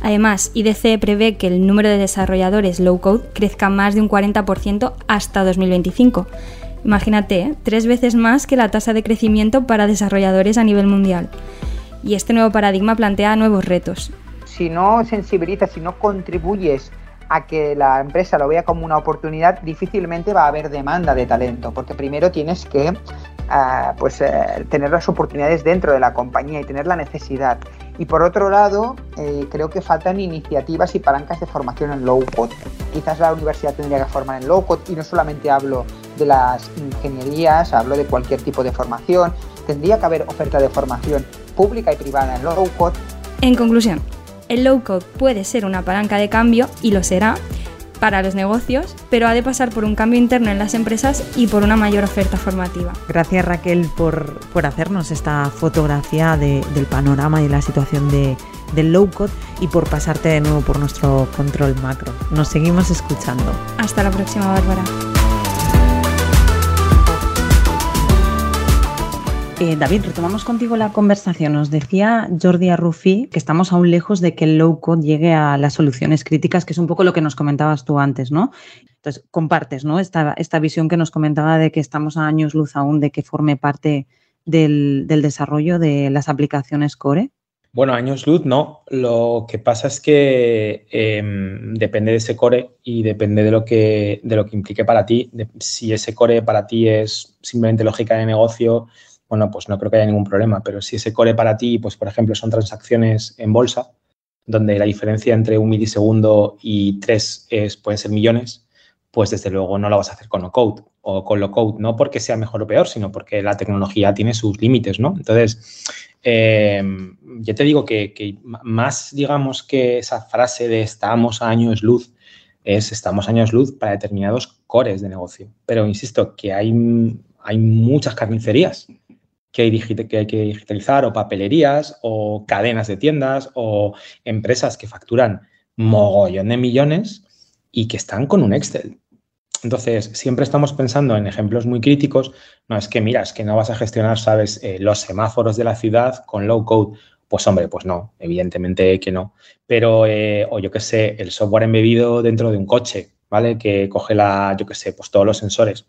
Además, IDC prevé que el número de desarrolladores low-code crezca más de un 40% hasta 2025. Imagínate, ¿eh? tres veces más que la tasa de crecimiento para desarrolladores a nivel mundial. Y este nuevo paradigma plantea nuevos retos. Si no sensibilizas, si no contribuyes a que la empresa lo vea como una oportunidad, difícilmente va a haber demanda de talento, porque primero tienes que pues, eh, tener las oportunidades dentro de la compañía y tener la necesidad. Y por otro lado, eh, creo que faltan iniciativas y palancas de formación en low code. Quizás la universidad tendría que formar en low code y no solamente hablo de las ingenierías, hablo de cualquier tipo de formación. Tendría que haber oferta de formación pública y privada en low code. En conclusión, el low code puede ser una palanca de cambio y lo será para los negocios, pero ha de pasar por un cambio interno en las empresas y por una mayor oferta formativa. Gracias Raquel por, hacernos esta fotografía del panorama y la situación de, del low code y por pasarte de nuevo por nuestro control macro. Nos seguimos escuchando. Hasta la próxima, Bárbara. Eh, David, retomamos contigo la conversación. Nos decía Jordi Arrufi que estamos aún lejos de que el low code llegue a las soluciones críticas, que es un poco lo que nos comentabas tú antes, ¿no? Entonces, compartes, ¿no? Esta, esta visión que nos comentaba de que estamos a años luz aún de que forme parte del, desarrollo de las aplicaciones core. Bueno, años luz no. Lo que pasa es que em, depende de ese core y depende de lo que, de lo que implique para ti. si ese core para ti es simplemente lógica de negocio, bueno, pues no creo que haya ningún problema, pero si ese core para ti, pues por ejemplo, son transacciones en bolsa, donde la diferencia entre un milisegundo y tres es, pueden ser millones, pues desde luego no lo vas a hacer con no code o con low code, no porque sea mejor o peor, sino porque la tecnología tiene sus límites, ¿no? Entonces, eh, yo te digo que, que, más, digamos, que esa frase de estamos a años luz, es estamos a años luz para determinados cores de negocio. Pero insisto, que hay, hay muchas carnicerías que hay, que digitalizar o papelerías o cadenas de tiendas o empresas que facturan mogollón de millones y que están con un Excel. Entonces, siempre estamos pensando en ejemplos muy críticos. No es que, mira, es que no vas a gestionar, sabes, eh, los semáforos de la ciudad con low code. Pues hombre, pues no, evidentemente que no. Pero, eh, o yo qué sé, el software embebido dentro de un coche, ¿vale? Que coge la, yo qué sé, pues todos los sensores.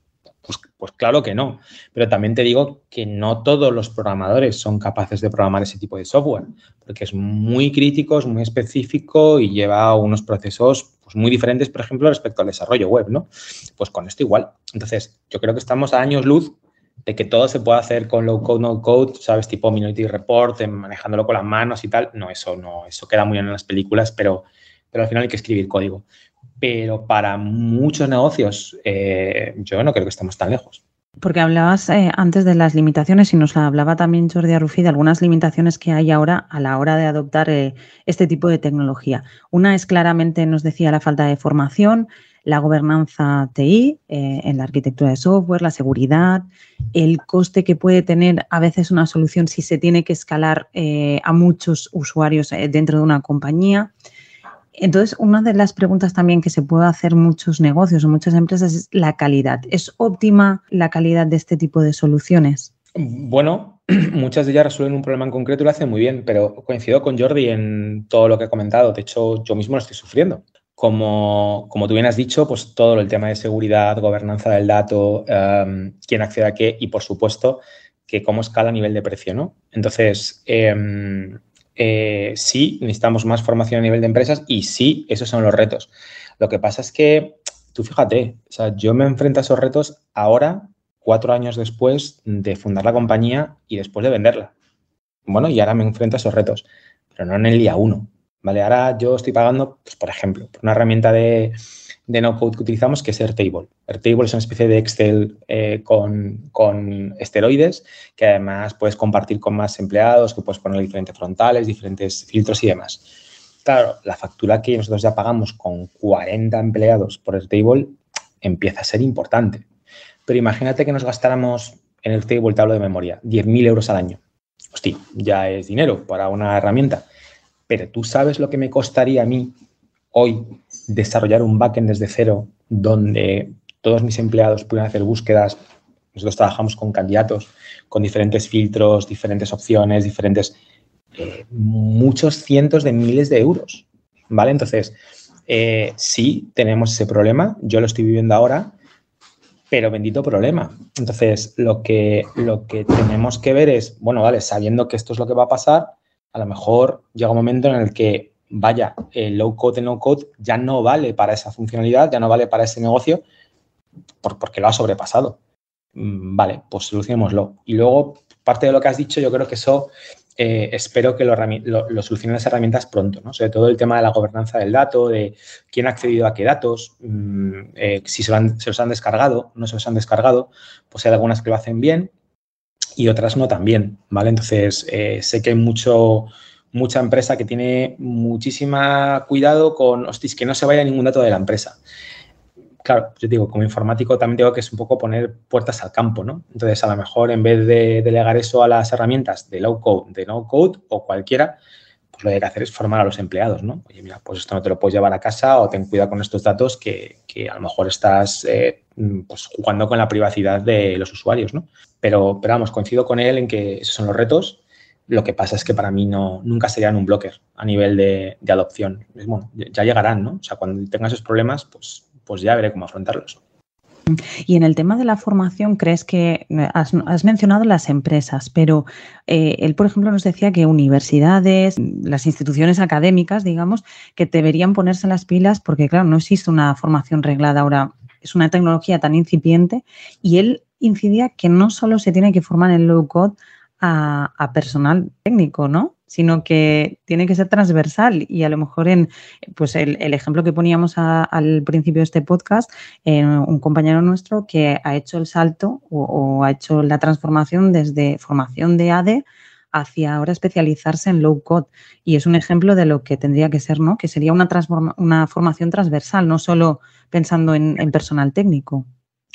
Pues, pues, claro que no. Pero también te digo que no todos los programadores son capaces de programar ese tipo de software, porque es muy crítico, es muy específico y lleva unos procesos pues, muy diferentes, por ejemplo, respecto al desarrollo web, ¿no? Pues con esto igual. Entonces, yo creo que estamos a años luz de que todo se puede hacer con low code, no code, sabes, tipo Minority Report, manejándolo con las manos y tal. No, eso no, eso queda muy bien en las películas, pero, pero al final hay que escribir código pero para muchos negocios eh, yo no creo que estemos tan lejos. Porque hablabas eh, antes de las limitaciones y nos hablaba también Jordi Arrufi de algunas limitaciones que hay ahora a la hora de adoptar eh, este tipo de tecnología. Una es claramente, nos decía, la falta de formación, la gobernanza TI en la arquitectura de software, la seguridad, el coste que puede tener a veces una solución si se tiene que escalar a muchos usuarios dentro de una compañía. Entonces, una de las preguntas también que se puede hacer muchos negocios o muchas empresas es la calidad. ¿Es óptima la calidad de este tipo de soluciones? Bueno, muchas de ellas resuelven un problema en concreto y lo hacen muy bien, pero coincido con Jordi en todo lo que ha comentado. De hecho, yo mismo lo estoy sufriendo. Como, como tú bien has dicho, pues todo el tema de seguridad, gobernanza del dato, em, quién accede a qué y, por supuesto, que cómo escala a nivel de precio, ¿no? Entonces, em, eh, sí necesitamos más formación a nivel de empresas y sí, esos son los retos. Lo que pasa es que, tú fíjate, o sea, yo me enfrento a esos retos ahora, cuatro años después de fundar la compañía y después de venderla. Bueno, y ahora me enfrento a esos retos, pero no en el día uno. ¿vale? Ahora yo estoy pagando, pues, por ejemplo, por una herramienta de, de no-code que utilizamos, que es Airtable. Airtable es una especie de Excel eh, con, esteroides que además puedes compartir con más empleados, que puedes poner diferentes frontales, diferentes filtros y demás. claro, la factura que nosotros ya pagamos con 40 empleados por el table empieza a ser importante. Pero imagínate que nos gastáramos en el table, te hablo de memoria, 10.000 euros al año. Hostia, ya es dinero para una herramienta. Pero tú sabes lo que me costaría a mí hoy desarrollar un backend desde cero donde todos mis empleados puedan hacer búsquedas. Nosotros trabajamos con candidatos, con diferentes filtros, diferentes opciones, diferentes, eh, muchos cientos de miles de euros. ¿Vale? Entonces, eh, sí tenemos ese problema. Yo lo estoy viviendo ahora pero bendito problema. Entonces, lo que, lo que tenemos que ver es, bueno, vale, sabiendo que esto es lo que va a pasar, a lo mejor llega un momento en el que, vaya, el low code, el no code ya no vale para esa funcionalidad, ya no vale para ese negocio, porque lo ha sobrepasado. Mm, vale, pues solucionémoslo. Y luego, parte de lo que has dicho, yo creo que eso eh, espero que lo, lo, solucionen las herramientas pronto, ¿no? Sobre todo el tema de la gobernanza del dato, de quién ha accedido a qué datos, mm, eh, si se, los han descargado, no se los han descargado, pues hay algunas que lo hacen bien y otras no tan bien, ¿vale? Entonces, eh, sé que hay mucho, mucha empresa que tiene muchísima cuidado con, hostis, que no se vaya ningún dato de la empresa claro, yo digo, como informático también digo que es un poco poner puertas al campo, ¿no? Entonces, a lo mejor en vez de delegar eso a las herramientas de low code, de no code o cualquiera, pues lo que hay que hacer es formar a los empleados, ¿no? Oye, mira, pues esto no te lo puedes llevar a casa o ten cuidado con estos datos que, a lo mejor estás eh, pues jugando con la privacidad de los usuarios, ¿no? Pero, pero vamos, coincido con él en que esos son los retos. Lo que pasa es que para mí no, nunca serían un blocker a nivel de, de adopción. Bueno, ya llegarán, ¿no? O sea, cuando tengas esos problemas, pues pues ya veré cómo afrontarlos. Y en el tema de la formación, crees que has, mencionado las empresas, pero eh, él, por ejemplo, nos decía que universidades, las instituciones académicas, digamos, que deberían ponerse las pilas porque, claro, no existe una formación reglada ahora, es una tecnología tan incipiente y él incidía que no solo se tiene que formar en low code a personal técnico, ¿no? sino que tiene que ser transversal y a lo mejor en pues el, ejemplo que poníamos al principio de este podcast, un compañero nuestro que ha hecho el salto o, ha hecho la transformación desde formación de ADE hacia ahora especializarse en low code y es un ejemplo de lo que tendría que ser, ¿no? Que sería una, una formación transversal, no solo pensando en, personal técnico.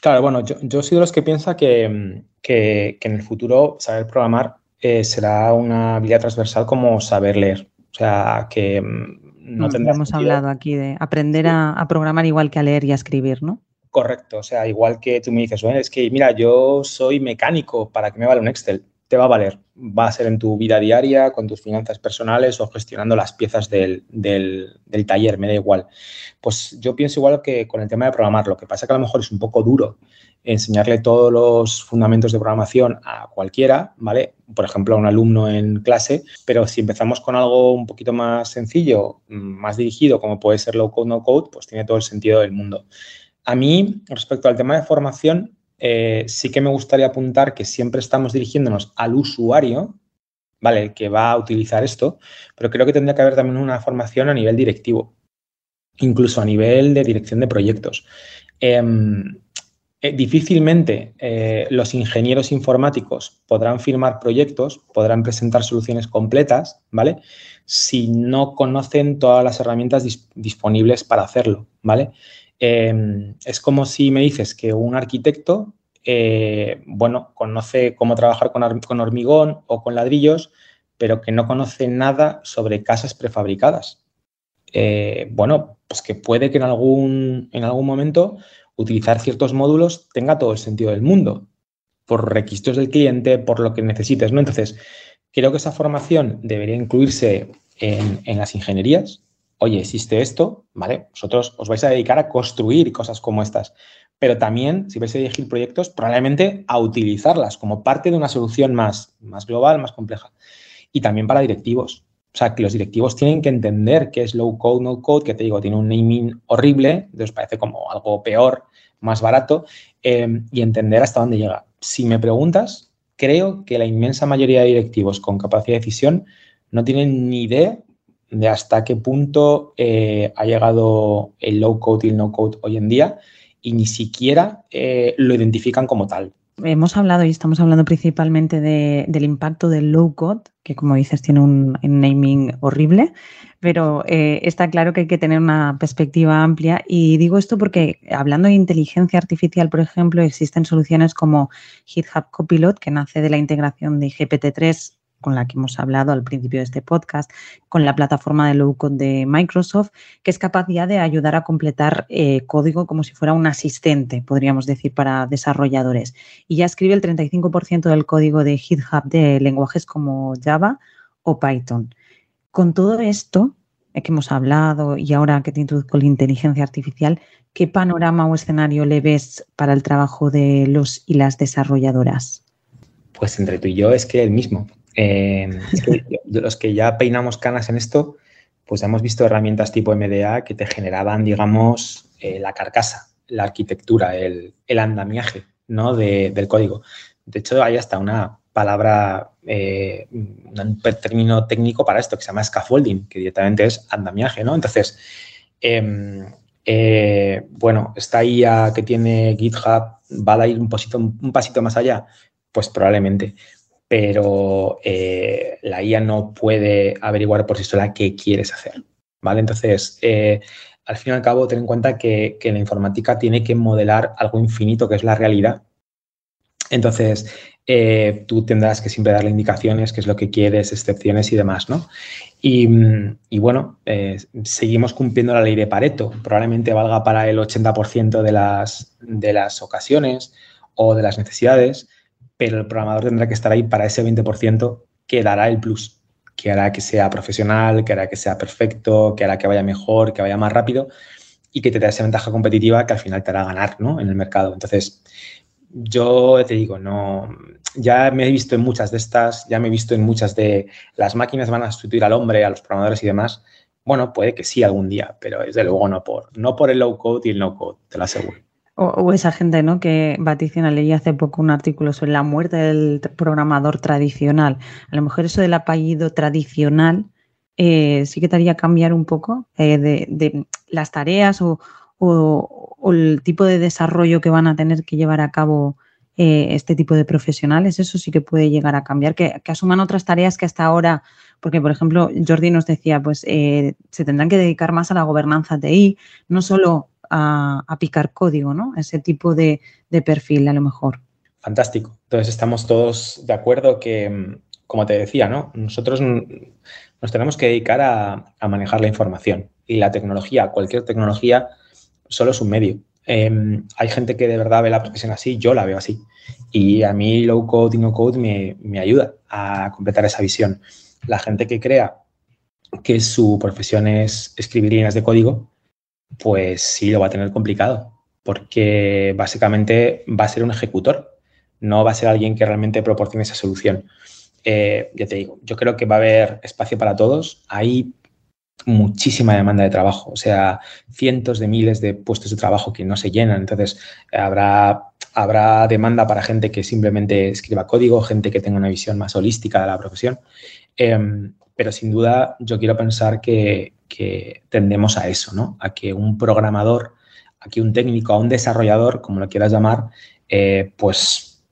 Claro, bueno, yo, soy de los que piensa que, que en el futuro saber programar eh, será una habilidad transversal como saber leer. O sea, que mm, no tendrá Hemos hablado aquí de aprender a, programar igual que a leer y a escribir, ¿no? Correcto. O sea, igual que tú me dices, bueno, es que, mira, yo soy mecánico, ¿para qué me vale un Excel? Te va a valer. Va a ser en tu vida diaria, con tus finanzas personales o gestionando las piezas del, del, taller, me da igual. Pues yo pienso igual que con el tema de programar. Lo que pasa que a lo mejor es un poco duro enseñarle todos los fundamentos de programación a cualquiera, ¿vale? Por ejemplo, a un alumno en clase, pero si empezamos con algo un poquito más sencillo, más dirigido, como puede ser low code, no code, pues tiene todo el sentido del mundo. A mí, respecto al tema de formación, eh, sí que me gustaría apuntar que siempre estamos dirigiéndonos al usuario, ¿vale? Que va a utilizar esto, pero creo que tendría que haber también una formación a nivel directivo, incluso a nivel de dirección de proyectos. Em, eh, difícilmente eh, los ingenieros informáticos podrán firmar proyectos, podrán presentar soluciones completas, ¿vale? Si no conocen todas las herramientas disponibles para hacerlo, ¿vale? Em, es como si me dices que un arquitecto, eh, bueno, conoce cómo trabajar con, hormigón o con ladrillos, pero que no conoce nada sobre casas prefabricadas. bueno, pues que puede que en algún, en algún momento utilizar ciertos módulos tenga todo el sentido del mundo, por requisitos del cliente, por lo que necesites, ¿no? Entonces, creo que esa formación debería incluirse en, las ingenierías. Oye, existe esto, ¿vale? Vosotros os vais a dedicar a construir cosas como estas, pero también, si vais a dirigir proyectos, probablemente a utilizarlas como parte de una solución más, más global, más compleja. Y también para directivos. O sea, que los directivos tienen que entender qué es low code, no code, que te digo, tiene un naming horrible, entonces parece como algo peor, más barato, eh, y entender hasta dónde llega. Si me preguntas, creo que la inmensa mayoría de directivos con capacidad de decisión no tienen ni idea de hasta qué punto eh, ha llegado el low code y el no code hoy en día y ni siquiera eh, lo identifican como tal. hemos hablado y estamos hablando principalmente del impacto del low code, que como dices tiene un, naming horrible, pero eh, está claro que hay que tener una perspectiva amplia. Y digo esto porque hablando de inteligencia artificial, por ejemplo, existen soluciones como GitHub Copilot, que nace de la integración de GPT-3 con la que hemos hablado al principio de este podcast, con la plataforma de low code de Microsoft, que es capaz ya de ayudar a completar eh, código como si fuera un asistente, podríamos decir, para desarrolladores. Y ya escribe el 35% del código de GitHub de lenguajes como Java o Python. Con todo esto eh, que hemos hablado y ahora que te introduzco la inteligencia artificial, ¿qué panorama o escenario le ves para el trabajo de los y las desarrolladoras? Pues entre tú y yo es que el mismo. Eh, los que ya peinamos canas en esto, pues hemos visto herramientas tipo MDA que te generaban, digamos, eh, la carcasa, la arquitectura, el, andamiaje ¿no? del código. De hecho, hay hasta una palabra, eh, un término técnico para esto que se llama scaffolding, que directamente es andamiaje, ¿no? Entonces, em, bueno, esta IA que tiene GitHub va a ir un pasito más allá, pues probablemente pero eh, la IA no puede averiguar por sí sola qué quieres hacer, ¿vale? Entonces, eh, al fin y al cabo, ten en cuenta que, la informática tiene que modelar algo infinito, que es la realidad. Entonces, eh, tú tendrás que siempre darle indicaciones, qué es lo que quieres, excepciones y demás, ¿no? Y, bueno, seguimos cumpliendo la ley de Pareto. Probablemente valga para el 80% de las, de las ocasiones o de las necesidades, pero el programador tendrá que estar ahí para ese 20% que dará el plus, que hará que sea profesional, que hará que sea perfecto, que hará que vaya mejor, que vaya más rápido y que te dé esa ventaja competitiva que al final te hará ganar ¿no? en el mercado. Entonces, yo te digo, no, ya me he visto en muchas de estas, ya me he visto en muchas de las máquinas van a sustituir al hombre, a los programadores y demás. Bueno, puede que sí algún día, pero desde luego no por, no por el low code y el no code, te lo aseguro. O, esa gente ¿no? que vaticina, leí hace poco un artículo sobre la muerte del programador tradicional. A lo mejor eso del apellido tradicional eh, sí que te haría cambiar un poco eh, de, las tareas o, el tipo de desarrollo que van a tener que llevar a cabo eh, este tipo de profesionales. Eso sí que puede llegar a cambiar, que, que, asuman otras tareas que hasta ahora, porque por ejemplo Jordi nos decía, pues se tendrán que dedicar más a la gobernanza TI, no solo a, picar código, ¿no? Ese tipo de, perfil a lo mejor. Fantástico. Entonces estamos todos de acuerdo que, como te decía, ¿no? Nosotros nos tenemos que dedicar a, manejar la información y la tecnología, cualquier tecnología, solo es un medio. Em, hay gente que de verdad ve la profesión así, yo la veo así. Y a mí low code y no code me ayuda a completar esa visión. La gente que crea que su profesión es escribir líneas de código, pues sí lo va a tener complicado, porque básicamente va a ser un ejecutor, no va a ser alguien que realmente proporcione esa solución. Eh, ya te digo, yo creo que va a haber espacio para todos. Hay muchísima demanda de trabajo, o sea, cientos de miles de puestos de trabajo que no se llenan. Entonces, habrá, habrá demanda para gente que simplemente escriba código, gente que tenga una visión más holística de la profesión. Em, pero sin duda, yo quiero pensar que, tendemos a eso, ¿no? A que un programador, a que un técnico, a un desarrollador, como lo quieras llamar, eh, pues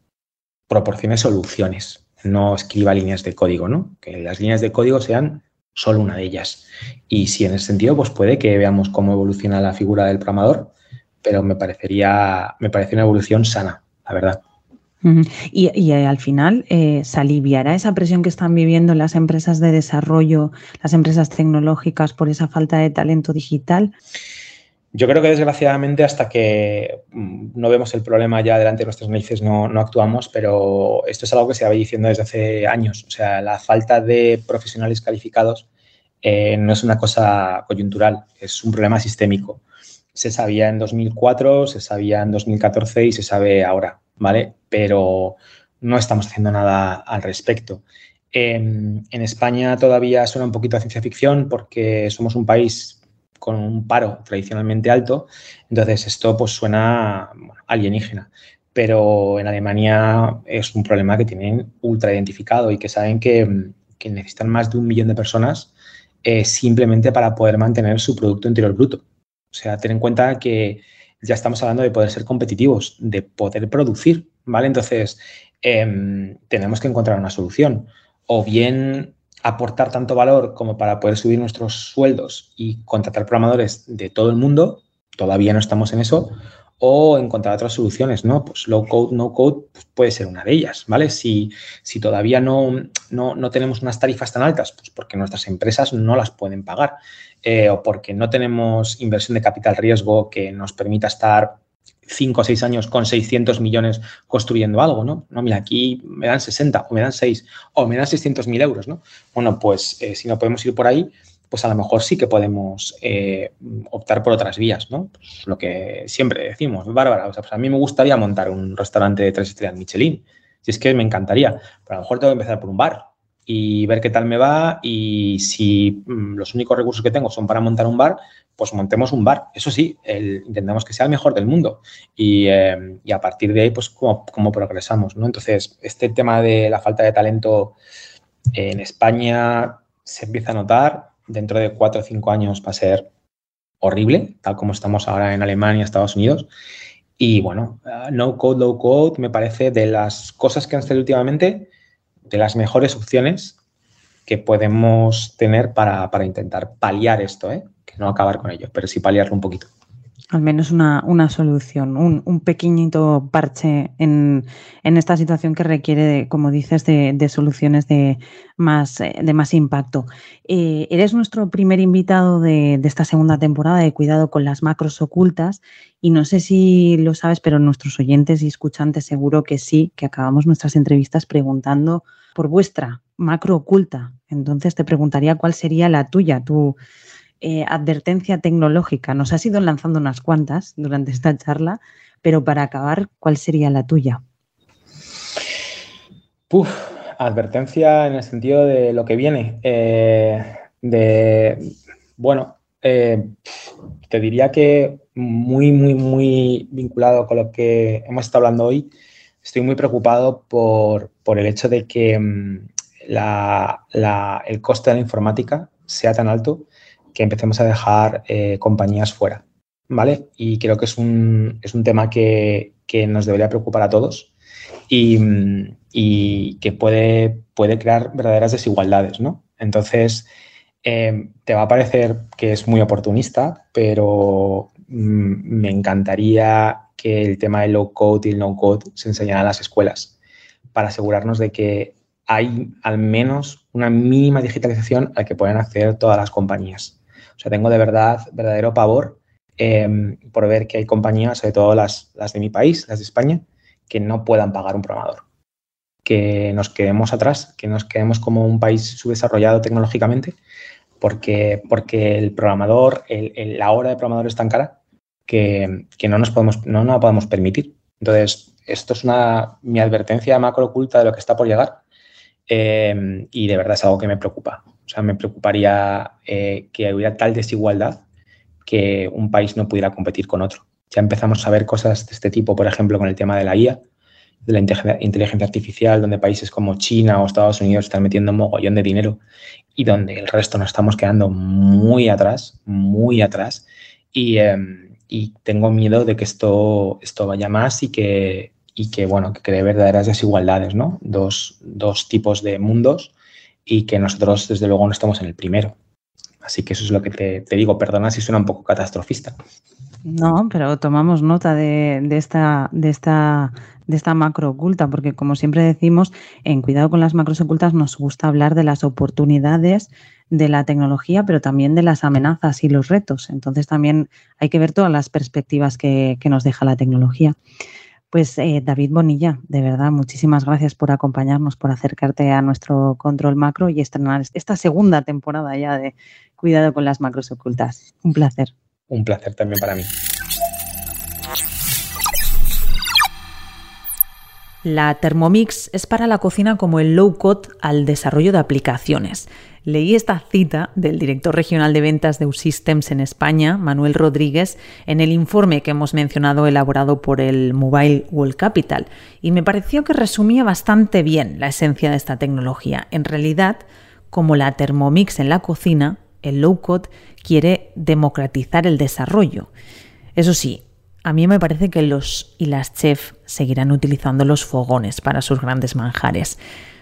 proporcione soluciones, no escriba líneas de código, ¿no? Que las líneas de código sean solo una de ellas. Y si en ese sentido, pues puede que veamos cómo evoluciona la figura del programador, pero me parecería, me parece una evolución sana, la verdad. Y, eh, al final eh, se aliviará esa presión que están viviendo las empresas de desarrollo, las empresas tecnológicas por esa falta de talento digital. Yo creo que desgraciadamente hasta que mm, no vemos el problema ya delante de nuestras narices no, actuamos, pero esto es algo que se va diciendo desde hace años. O sea, la falta de profesionales calificados eh, no es una cosa coyuntural, es un problema sistémico. Se sabía en 2004, se sabía en 2014 y se sabe ahora. ¿Vale? Pero no estamos haciendo nada al respecto. En, España todavía suena un poquito a ciencia ficción porque somos un país con un paro tradicionalmente alto, entonces esto pues suena alienígena. Pero en Alemania es un problema que tienen ultra identificado y que saben que, necesitan más de un millón de personas eh, simplemente para poder mantener su Producto Interior Bruto. O sea, ten en cuenta que ya estamos hablando de poder ser competitivos, de poder producir, ¿vale? Entonces, em, tenemos que encontrar una solución. O bien aportar tanto valor como para poder subir nuestros sueldos y contratar programadores de todo el mundo, todavía no estamos en eso, o encontrar otras soluciones, ¿no? Pues low code, no code pues puede ser una de ellas, ¿vale? Si, si todavía no, no, tenemos unas tarifas tan altas, pues porque nuestras empresas no las pueden pagar eh, o porque no tenemos inversión de capital riesgo que nos permita estar cinco o seis años con 600 millones construyendo algo, ¿no? No, mira, aquí me dan 60 o me dan 6 o me dan 600 mil euros, ¿no? Bueno, pues eh, si no podemos ir por ahí, pues a lo mejor sí que podemos eh, optar por otras vías, ¿no? Pues lo que siempre decimos, Bárbara, o sea, pues a mí me gustaría montar un restaurante de tres estrellas Michelin, si es que me encantaría, pero a lo mejor tengo que empezar por un bar y ver qué tal me va y si mm, los únicos recursos que tengo son para montar un bar, pues montemos un bar. Eso sí, intentemos que sea el mejor del mundo y, eh, a partir de ahí, pues cómo, cómo progresamos, ¿no? Entonces, este tema de la falta de talento en España se empieza a notar, dentro de cuatro o cinco años va a ser horrible, tal como estamos ahora en Alemania, Estados Unidos. Y bueno, uh, no code, low code me parece de las cosas que han salido últimamente, de las mejores opciones que podemos tener para, intentar paliar esto, ¿eh? que no acabar con ello, pero sí paliarlo un poquito al menos una, solución, un, pequeñito parche en, esta situación que requiere, como dices, de, soluciones de más, eh, de más impacto. Eh, eres nuestro primer invitado de, esta segunda temporada de Cuidado con las macros ocultas y no sé si lo sabes, pero nuestros oyentes y escuchantes seguro que sí, que acabamos nuestras entrevistas preguntando por vuestra macro oculta. Entonces te preguntaría cuál sería la tuya, tu eh, advertencia tecnológica. Nos has ido lanzando unas cuantas durante esta charla, pero para acabar, ¿cuál sería la tuya? advertencia en el sentido de lo que viene. Eh, de, bueno, eh, te diría que muy, muy, muy vinculado con lo que hemos estado hablando hoy, estoy muy preocupado por, el hecho de que mm, el coste de la informática sea tan alto que empecemos a dejar eh, compañías fuera, ¿vale? Y creo que es un, es un tema que, que, nos debería preocupar a todos y, y, que puede, puede crear verdaderas desigualdades, ¿no? Entonces, eh, te va a parecer que es muy oportunista, pero mm, me encantaría que el tema del low code y el no code se enseñara a las escuelas para asegurarnos de que hay al menos una mínima digitalización a la que pueden acceder todas las compañías. O sea, tengo de verdad verdadero pavor em, por ver que hay compañías, sobre todo las, las de mi país, las de España, que no puedan pagar un programador. Que nos quedemos atrás, que nos quedemos como un país subdesarrollado tecnológicamente, porque, porque el programador, la hora de programador es tan cara que, no nos podemos, no nos la podemos permitir. Entonces, esto es una, mi advertencia macro oculta de lo que está por llegar em, y de verdad es algo que me preocupa. O sea, me preocuparía eh, que hubiera tal desigualdad que un país no pudiera competir con otro. Ya empezamos a ver cosas de este tipo, por ejemplo, con el tema de la IA, de la inteligencia artificial, donde países como China o Estados Unidos están metiendo un mogollón de dinero y donde el resto nos estamos quedando muy atrás, muy atrás. Y, em, tengo miedo de que esto, esto vaya más y que, y que, bueno, que cree verdaderas desigualdades, ¿no? Dos, dos tipos de mundos y que nosotros desde luego no estamos en el primero. Así que eso es lo que te, digo, perdona si suena un poco catastrofista. No, pero tomamos nota de, esta, de, esta, de esta macro oculta, porque como siempre decimos, en Cuidado con las macros ocultas nos gusta hablar de las oportunidades de la tecnología, pero también de las amenazas y los retos. Entonces también hay que ver todas las perspectivas que, que nos deja la tecnología. Pues eh, David Bonilla, de verdad, muchísimas gracias por acompañarnos, por acercarte a nuestro control macro y estrenar esta segunda temporada ya de Cuidado con las macros ocultas. Un placer. Un placer también para mí. La Thermomix es para la cocina como el low code al desarrollo de aplicaciones. Leí esta cita del director regional de ventas de Usystems en España, Manuel Rodríguez, en el informe que hemos mencionado elaborado por el Mobile World Capital, y me pareció que resumía bastante bien la esencia de esta tecnología. En realidad, como la Thermomix en la cocina, el low code quiere democratizar el desarrollo. Eso sí, A mí me parece que los y las chefs seguirán utilizando los fogones para sus grandes manjares.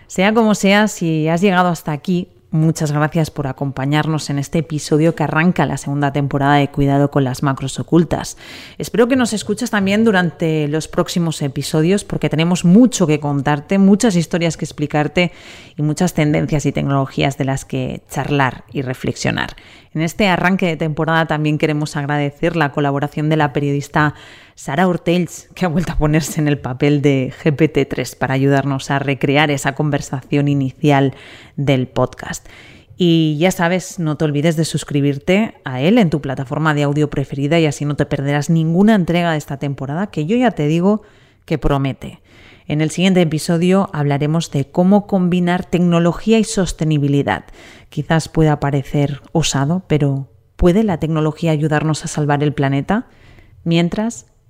Sea como sea, si has llegado hasta aquí, Muchas gracias por acompañarnos en este episodio que arranca la segunda temporada de Cuidado con las macros ocultas. Espero que nos escuches también durante los próximos episodios porque tenemos mucho que contarte, muchas historias que explicarte y muchas tendencias y tecnologías de las que charlar y reflexionar. En este arranque de temporada también queremos agradecer la colaboración de la periodista Sara Ortells, que ha vuelto a ponerse en el papel de GPT-3 para ayudarnos a recrear esa conversación inicial del podcast. Y ya sabes, no te olvides de suscribirte a él en tu plataforma de audio preferida y así no te perderás ninguna entrega de esta temporada que yo ya te digo que promete. En el siguiente episodio hablaremos de cómo combinar tecnología y sostenibilidad. Quizás pueda parecer osado, pero ¿puede la tecnología ayudarnos a salvar el planeta? Mientras,